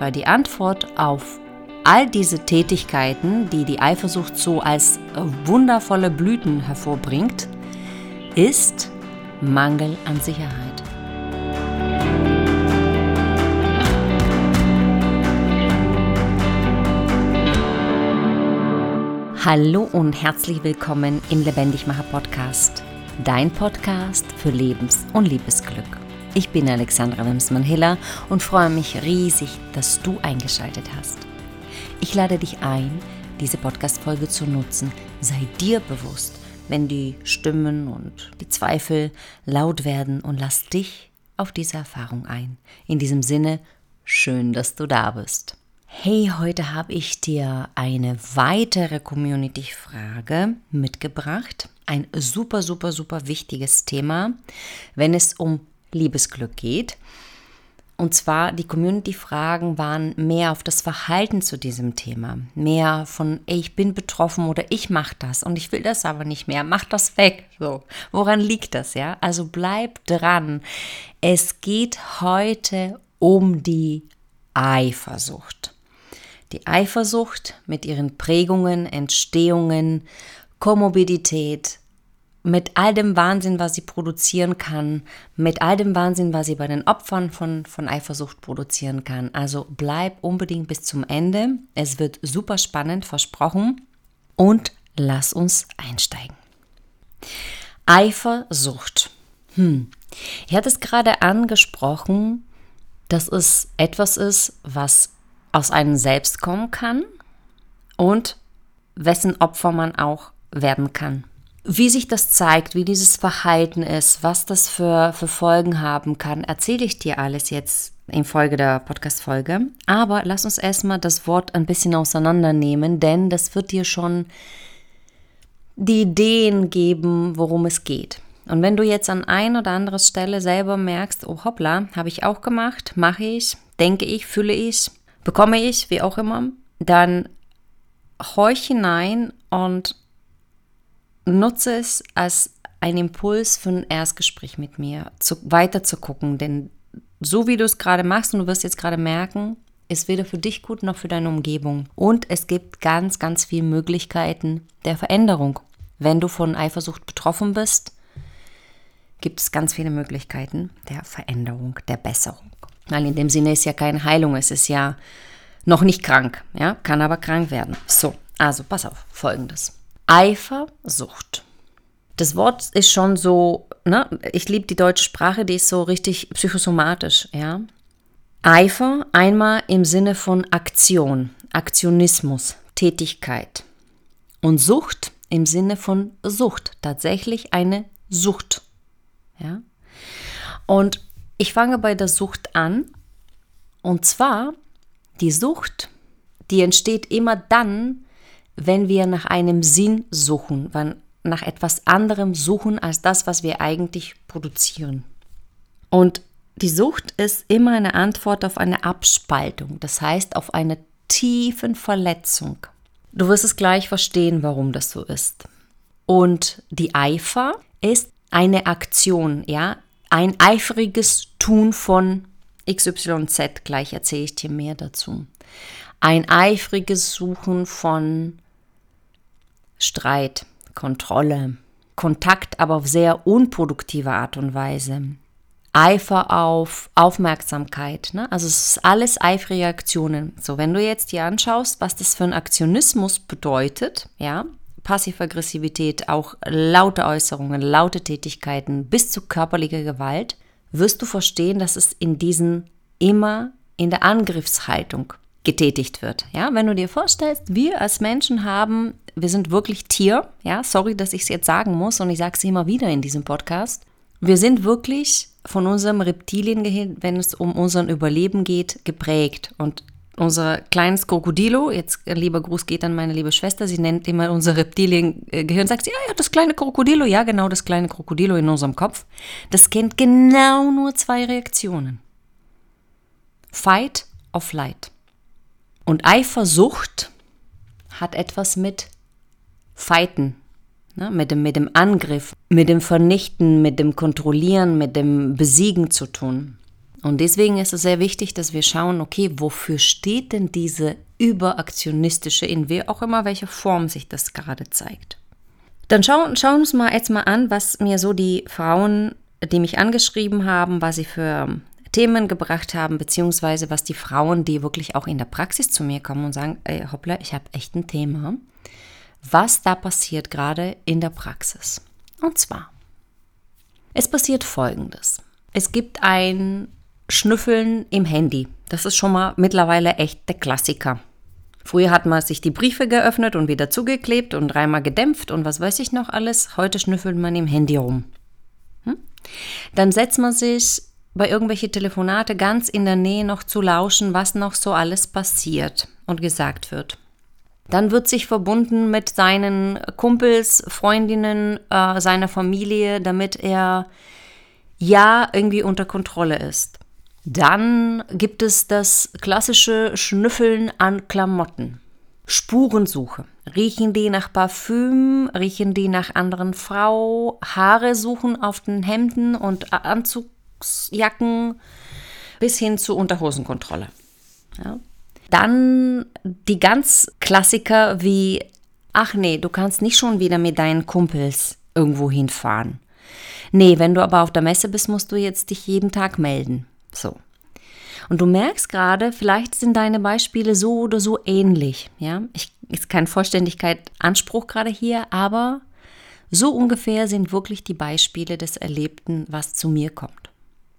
Weil die Antwort auf all diese Tätigkeiten, die die Eifersucht so als wundervolle Blüten hervorbringt, ist Mangel an Sicherheit. Hallo und herzlich willkommen im Lebendigmacher Podcast, dein Podcast für Lebens- und Liebesglück. Ich bin Alexandra Wimsmann-Hiller und freue mich riesig, dass du eingeschaltet hast. Ich lade dich ein, diese Podcast-Folge zu nutzen. Sei dir bewusst, wenn die Stimmen und die Zweifel laut werden und lass dich auf diese Erfahrung ein. In diesem Sinne, schön, dass du da bist. Hey, heute habe ich dir eine weitere Community-Frage mitgebracht. Ein super, super, super wichtiges Thema, wenn es um Liebesglück geht. Und zwar die Community-Fragen waren mehr auf das Verhalten zu diesem Thema. Mehr von, ey, ich bin betroffen oder ich mache das und ich will das aber nicht mehr. Mach das weg. So. Woran liegt das, ja? Also bleib dran. Es geht heute um die Eifersucht. Die Eifersucht mit ihren Prägungen, Entstehungen, Komorbidität, mit all dem Wahnsinn, was sie produzieren kann, mit all dem Wahnsinn, was sie bei den Opfern von, von Eifersucht produzieren kann. Also bleib unbedingt bis zum Ende. Es wird super spannend, versprochen. Und lass uns einsteigen. Eifersucht. Hm. Ich hatte es gerade angesprochen, dass es etwas ist, was aus einem selbst kommen kann und wessen Opfer man auch werden kann. Wie sich das zeigt, wie dieses Verhalten ist, was das für, für Folgen haben kann, erzähle ich dir alles jetzt in Folge der Podcast-Folge. Aber lass uns erstmal das Wort ein bisschen auseinandernehmen, denn das wird dir schon die Ideen geben, worum es geht. Und wenn du jetzt an ein oder anderer Stelle selber merkst, oh hoppla, habe ich auch gemacht, mache ich, denke ich, fühle ich, bekomme ich, wie auch immer, dann horch hinein und nutze es als ein Impuls für ein Erstgespräch mit mir, zu, weiter zu gucken. Denn so wie du es gerade machst und du wirst jetzt gerade merken, ist weder für dich gut noch für deine Umgebung. Und es gibt ganz, ganz viele Möglichkeiten der Veränderung. Wenn du von Eifersucht betroffen bist, gibt es ganz viele Möglichkeiten der Veränderung, der Besserung. Weil in dem Sinne ist ja keine Heilung, es ist ja noch nicht krank, ja, kann aber krank werden. So, also pass auf, folgendes. Eifersucht. Das Wort ist schon so, ne, ich liebe die deutsche Sprache, die ist so richtig psychosomatisch, ja. Eifer einmal im Sinne von Aktion, Aktionismus, Tätigkeit. Und Sucht im Sinne von Sucht, tatsächlich eine Sucht. Ja? Und ich fange bei der Sucht an. Und zwar, die Sucht, die entsteht immer dann, wenn wir nach einem Sinn suchen, nach etwas anderem suchen als das, was wir eigentlich produzieren. Und die Sucht ist immer eine Antwort auf eine Abspaltung, das heißt auf eine tiefen Verletzung. Du wirst es gleich verstehen, warum das so ist. Und die Eifer ist eine Aktion, ja, ein eifriges Tun von XYZ, gleich erzähle ich dir mehr dazu. Ein eifriges Suchen von Streit, Kontrolle, Kontakt, aber auf sehr unproduktive Art und Weise. Eifer auf Aufmerksamkeit. Ne? Also es ist alles eifrige Aktionen. So, wenn du jetzt dir anschaust, was das für ein Aktionismus bedeutet, ja, Passiv-Aggressivität, auch laute Äußerungen, laute Tätigkeiten bis zu körperlicher Gewalt, wirst du verstehen, dass es in diesen immer in der Angriffshaltung getätigt wird. Ja, wenn du dir vorstellst, wir als Menschen haben, wir sind wirklich Tier. Ja, sorry, dass ich es jetzt sagen muss und ich sage es immer wieder in diesem Podcast. Wir sind wirklich von unserem Reptiliengehirn, wenn es um unseren Überleben geht, geprägt. Und unser kleines Krokodilo, jetzt lieber Gruß geht an meine liebe Schwester, sie nennt immer unser Reptiliengehirn, sagt sie, ja, ja, das kleine Krokodilo, ja, genau, das kleine Krokodilo in unserem Kopf, das kennt genau nur zwei Reaktionen. Fight or flight. Und Eifersucht hat etwas mit Fighten, ne, mit, dem, mit dem Angriff, mit dem Vernichten, mit dem Kontrollieren, mit dem Besiegen zu tun. Und deswegen ist es sehr wichtig, dass wir schauen, okay, wofür steht denn diese überaktionistische, in wie auch immer welcher Form sich das gerade zeigt. Dann schauen, schauen wir uns mal jetzt mal an, was mir so die Frauen, die mich angeschrieben haben, was sie für Themen gebracht haben, beziehungsweise was die Frauen, die wirklich auch in der Praxis zu mir kommen und sagen, ey, hoppla, ich habe echt ein Thema, was da passiert gerade in der Praxis. Und zwar, es passiert Folgendes. Es gibt ein Schnüffeln im Handy. Das ist schon mal mittlerweile echt der Klassiker. Früher hat man sich die Briefe geöffnet und wieder zugeklebt und dreimal gedämpft und was weiß ich noch alles. Heute schnüffelt man im Handy rum. Hm? Dann setzt man sich bei irgendwelche Telefonate ganz in der Nähe noch zu lauschen, was noch so alles passiert und gesagt wird. Dann wird sich verbunden mit seinen Kumpels, Freundinnen, äh, seiner Familie, damit er ja irgendwie unter Kontrolle ist. Dann gibt es das klassische Schnüffeln an Klamotten. Spurensuche. Riechen die nach Parfüm? Riechen die nach anderen Frau? Haare suchen auf den Hemden und Anzugsjacken bis hin zu Unterhosenkontrolle. Ja. Dann die ganz Klassiker wie, ach nee, du kannst nicht schon wieder mit deinen Kumpels irgendwo hinfahren. Nee, wenn du aber auf der Messe bist, musst du jetzt dich jeden Tag melden. So. Und du merkst gerade, vielleicht sind deine Beispiele so oder so ähnlich. Ja, ich, ist kein Vollständigkeit Anspruch gerade hier, aber so ungefähr sind wirklich die Beispiele des Erlebten, was zu mir kommt.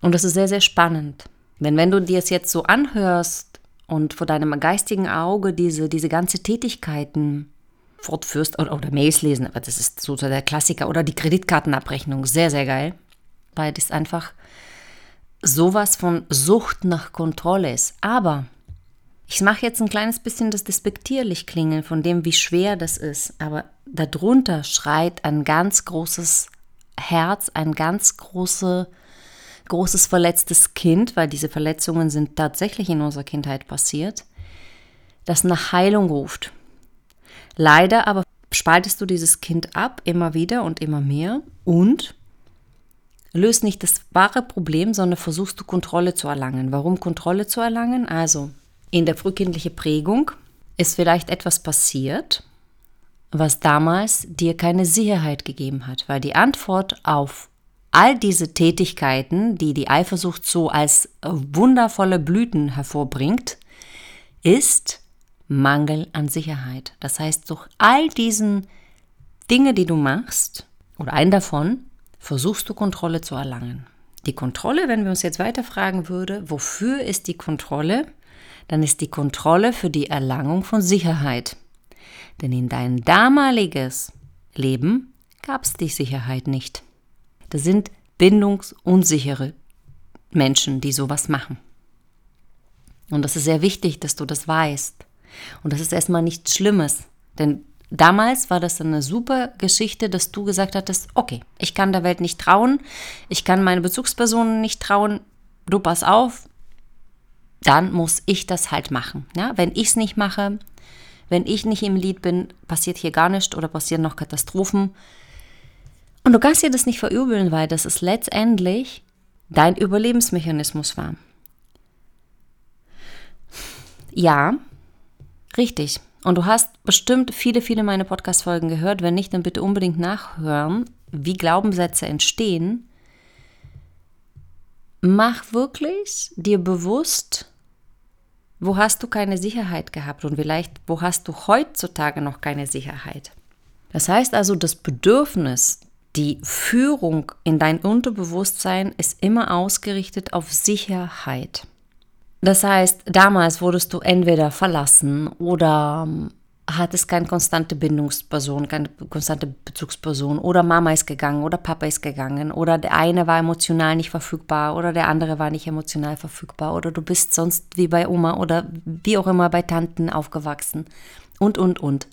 Und das ist sehr, sehr spannend. Denn wenn du dir es jetzt so anhörst und vor deinem geistigen Auge diese, diese ganze Tätigkeiten fortführst oder, oder Mails lesen, aber das ist so der Klassiker, oder die Kreditkartenabrechnung, sehr, sehr geil, weil das einfach sowas von Sucht nach Kontrolle ist. Aber ich mache jetzt ein kleines bisschen das despektierlich klingen von dem, wie schwer das ist. Aber darunter schreit ein ganz großes Herz, ein ganz große, großes verletztes Kind, weil diese Verletzungen sind tatsächlich in unserer Kindheit passiert, das nach Heilung ruft. Leider aber spaltest du dieses Kind ab, immer wieder und immer mehr und löst nicht das wahre Problem, sondern versuchst du Kontrolle zu erlangen. Warum Kontrolle zu erlangen? Also in der frühkindlichen Prägung ist vielleicht etwas passiert, was damals dir keine Sicherheit gegeben hat, weil die Antwort auf all diese Tätigkeiten, die die Eifersucht so als wundervolle Blüten hervorbringt, ist Mangel an Sicherheit. Das heißt, durch all diesen Dinge, die du machst, oder einen davon, versuchst du Kontrolle zu erlangen. Die Kontrolle, wenn wir uns jetzt weiter fragen würde, wofür ist die Kontrolle? Dann ist die Kontrolle für die Erlangung von Sicherheit. Denn in dein damaliges Leben gab es die Sicherheit nicht. Das sind bindungsunsichere Menschen, die sowas machen. Und das ist sehr wichtig, dass du das weißt. Und das ist erstmal nichts Schlimmes, denn Damals war das eine super Geschichte, dass du gesagt hattest, okay, ich kann der Welt nicht trauen, ich kann meine Bezugspersonen nicht trauen, du pass auf, dann muss ich das halt machen. Ja? Wenn ich es nicht mache, wenn ich nicht im Lied bin, passiert hier gar nichts oder passieren noch Katastrophen. Und du kannst dir das nicht verübeln, weil das ist letztendlich dein Überlebensmechanismus war. Ja, richtig. Und du hast bestimmt viele, viele meine Podcast-Folgen gehört. Wenn nicht, dann bitte unbedingt nachhören, wie Glaubenssätze entstehen. Mach wirklich dir bewusst, wo hast du keine Sicherheit gehabt und vielleicht, wo hast du heutzutage noch keine Sicherheit. Das heißt also, das Bedürfnis, die Führung in dein Unterbewusstsein ist immer ausgerichtet auf Sicherheit. Das heißt, damals wurdest du entweder verlassen oder ähm, hattest keine konstante Bindungsperson, keine konstante Bezugsperson oder Mama ist gegangen oder Papa ist gegangen oder der eine war emotional nicht verfügbar oder der andere war nicht emotional verfügbar oder du bist sonst wie bei Oma oder wie auch immer bei Tanten aufgewachsen und, und, und.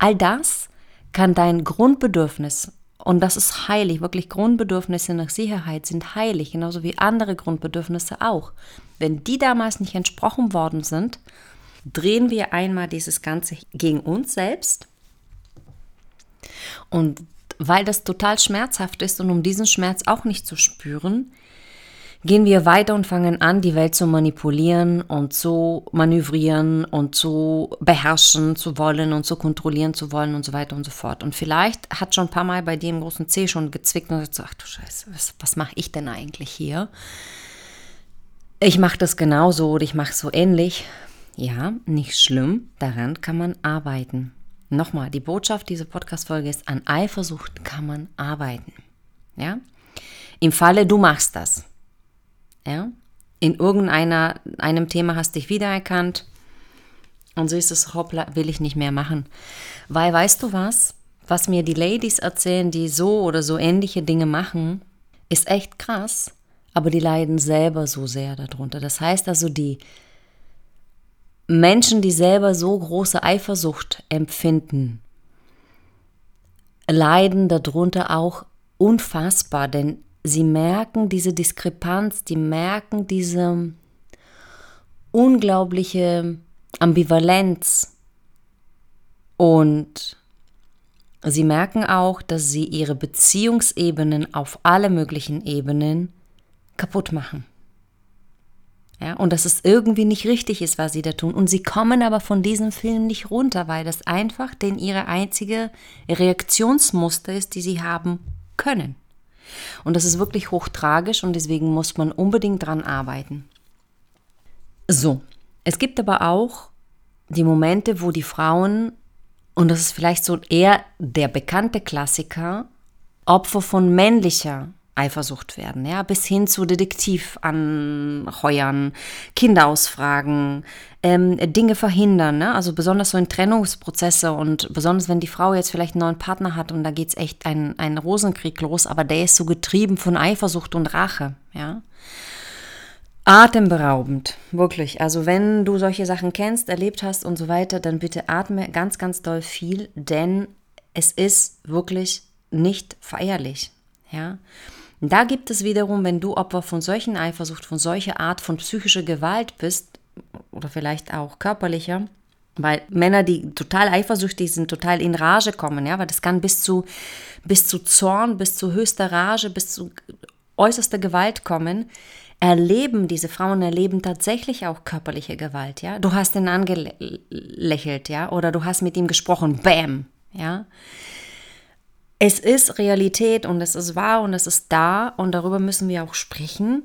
All das kann dein Grundbedürfnis und das ist heilig, wirklich Grundbedürfnisse nach Sicherheit sind heilig, genauso wie andere Grundbedürfnisse auch. Wenn die damals nicht entsprochen worden sind, drehen wir einmal dieses Ganze gegen uns selbst. Und weil das total schmerzhaft ist und um diesen Schmerz auch nicht zu spüren, gehen wir weiter und fangen an, die Welt zu manipulieren und zu manövrieren und zu beherrschen zu wollen und zu kontrollieren zu wollen und so weiter und so fort. Und vielleicht hat schon ein paar Mal bei dir im großen C schon gezwickt und gesagt, ach du Scheiße, was, was mache ich denn eigentlich hier? Ich mache das genauso oder ich mache es so ähnlich. Ja, nicht schlimm, daran kann man arbeiten. Nochmal, die Botschaft dieser Podcast-Folge ist, an Eifersucht kann man arbeiten. Ja? Im Falle, du machst das. Ja? In irgendeiner einem Thema hast dich wiedererkannt und so ist es, hoppla, will ich nicht mehr machen. Weil, weißt du was? Was mir die Ladies erzählen, die so oder so ähnliche Dinge machen, ist echt krass, aber die leiden selber so sehr darunter. Das heißt also, die Menschen, die selber so große Eifersucht empfinden, leiden darunter auch unfassbar, denn sie merken diese Diskrepanz, die merken diese unglaubliche Ambivalenz und sie merken auch, dass sie ihre Beziehungsebenen auf alle möglichen Ebenen kaputt machen. Ja, und dass es irgendwie nicht richtig ist, was sie da tun. Und sie kommen aber von diesem Film nicht runter, weil das einfach denn ihre einzige Reaktionsmuster ist, die sie haben können. Und das ist wirklich hochtragisch und deswegen muss man unbedingt dran arbeiten. So, es gibt aber auch die Momente, wo die Frauen, und das ist vielleicht so eher der bekannte Klassiker, Opfer von männlicher Eifersucht werden, ja, bis hin zu Detektiv anheuern, Kinder ausfragen, ähm, Dinge verhindern, ne? also besonders so in Trennungsprozesse und besonders wenn die Frau jetzt vielleicht einen neuen Partner hat und da geht es echt ein, ein Rosenkrieg los, aber der ist so getrieben von Eifersucht und Rache, ja. Atemberaubend, wirklich. Also wenn du solche Sachen kennst, erlebt hast und so weiter, dann bitte atme ganz, ganz doll viel, denn es ist wirklich nicht feierlich, ja. Da gibt es wiederum, wenn du Opfer von solchen Eifersucht, von solcher Art von psychischer Gewalt bist, oder vielleicht auch körperlicher, weil Männer, die total eifersüchtig sind, total in Rage kommen, ja, weil das kann bis zu, bis zu Zorn, bis zu höchster Rage, bis zu äußerster Gewalt kommen, erleben, diese Frauen erleben tatsächlich auch körperliche Gewalt, ja. Du hast ihn angelächelt, ja, oder du hast mit ihm gesprochen, bam, ja. Es ist Realität und es ist wahr und es ist da und darüber müssen wir auch sprechen,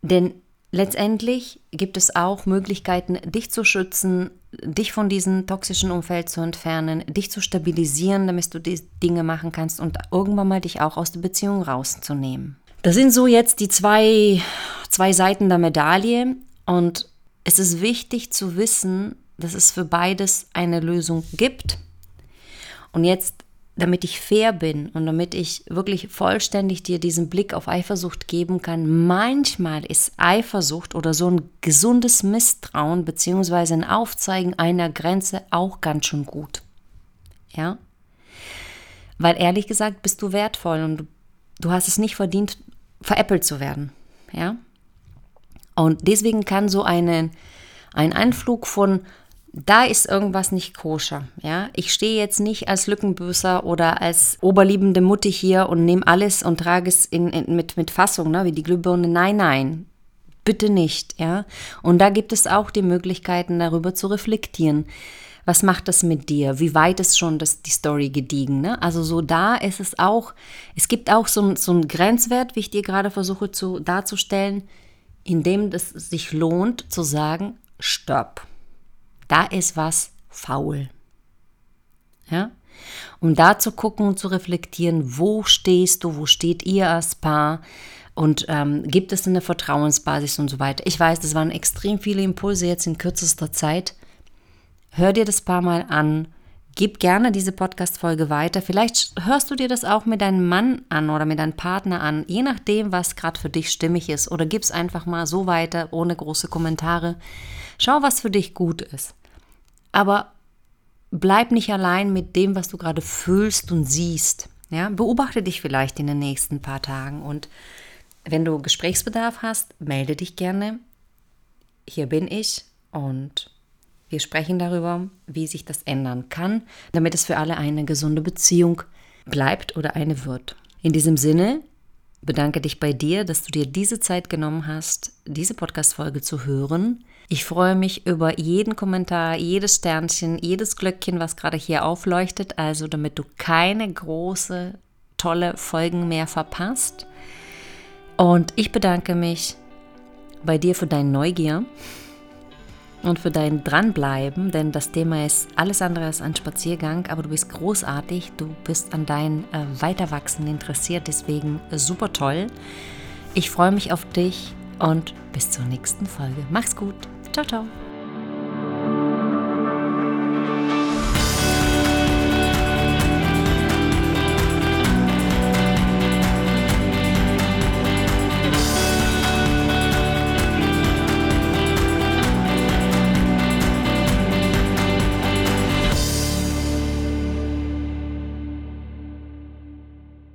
denn letztendlich gibt es auch Möglichkeiten, dich zu schützen, dich von diesem toxischen Umfeld zu entfernen, dich zu stabilisieren, damit du die Dinge machen kannst und irgendwann mal dich auch aus der Beziehung rauszunehmen. Das sind so jetzt die zwei, zwei Seiten der Medaille und es ist wichtig zu wissen, dass es für beides eine Lösung gibt. Und jetzt damit ich fair bin und damit ich wirklich vollständig dir diesen Blick auf Eifersucht geben kann, manchmal ist Eifersucht oder so ein gesundes Misstrauen beziehungsweise ein Aufzeigen einer Grenze auch ganz schön gut. Ja? Weil ehrlich gesagt bist du wertvoll und du, hast es nicht verdient, veräppelt zu werden. Ja? Und deswegen kann so eine, ein Einflug von da ist irgendwas nicht koscher. Ja? Ich stehe jetzt nicht als Lückenbüßer oder als oberliebende Mutti hier und nehme alles und trage es in, in, mit, mit Fassung, ne? wie die Glühbirne. Nein, nein, bitte nicht. Ja? Und da gibt es auch die Möglichkeiten, darüber zu reflektieren. Was macht das mit dir? Wie weit ist schon das, die Story gediegen? Ne? Also so da ist es auch, es gibt auch so, so einen Grenzwert, wie ich dir gerade versuche zu, darzustellen, in dem es sich lohnt zu sagen, stopp da ist was faul. Ja? Um da zu gucken und zu reflektieren, wo stehst du, wo steht ihr als Paar und ähm, gibt es eine Vertrauensbasis und so weiter. Ich weiß, das waren extrem viele Impulse jetzt in kürzester Zeit. Hör dir das paar Mal an. Gib gerne diese Podcast-Folge weiter. Vielleicht hörst du dir das auch mit deinem Mann an oder mit deinem Partner an, je nachdem, was gerade für dich stimmig ist. Oder gib es einfach mal so weiter, ohne große Kommentare. Schau, was für dich gut ist. Aber bleib nicht allein mit dem, was du gerade fühlst und siehst. Ja, beobachte dich vielleicht in den nächsten paar Tagen und wenn du Gesprächsbedarf hast, melde dich gerne. Hier bin ich und wir sprechen darüber, wie sich das ändern kann, damit es für alle eine gesunde Beziehung bleibt oder eine wird. In diesem Sinne bedanke dich bei dir, dass du dir diese Zeit genommen hast, diese Podcast-Folge zu hören. Ich freue mich über jeden Kommentar, jedes Sternchen, jedes Glöckchen, was gerade hier aufleuchtet, also damit du keine große, tolle Folgen mehr verpasst. Und ich bedanke mich bei dir für deine Neugier und für dein Dranbleiben, denn das Thema ist alles andere als ein Spaziergang, aber du bist großartig, du bist an dein äh, Weiterwachsen interessiert, deswegen super toll. Ich freue mich auf dich und bis zur nächsten Folge. Mach's gut. Ciao, ciao.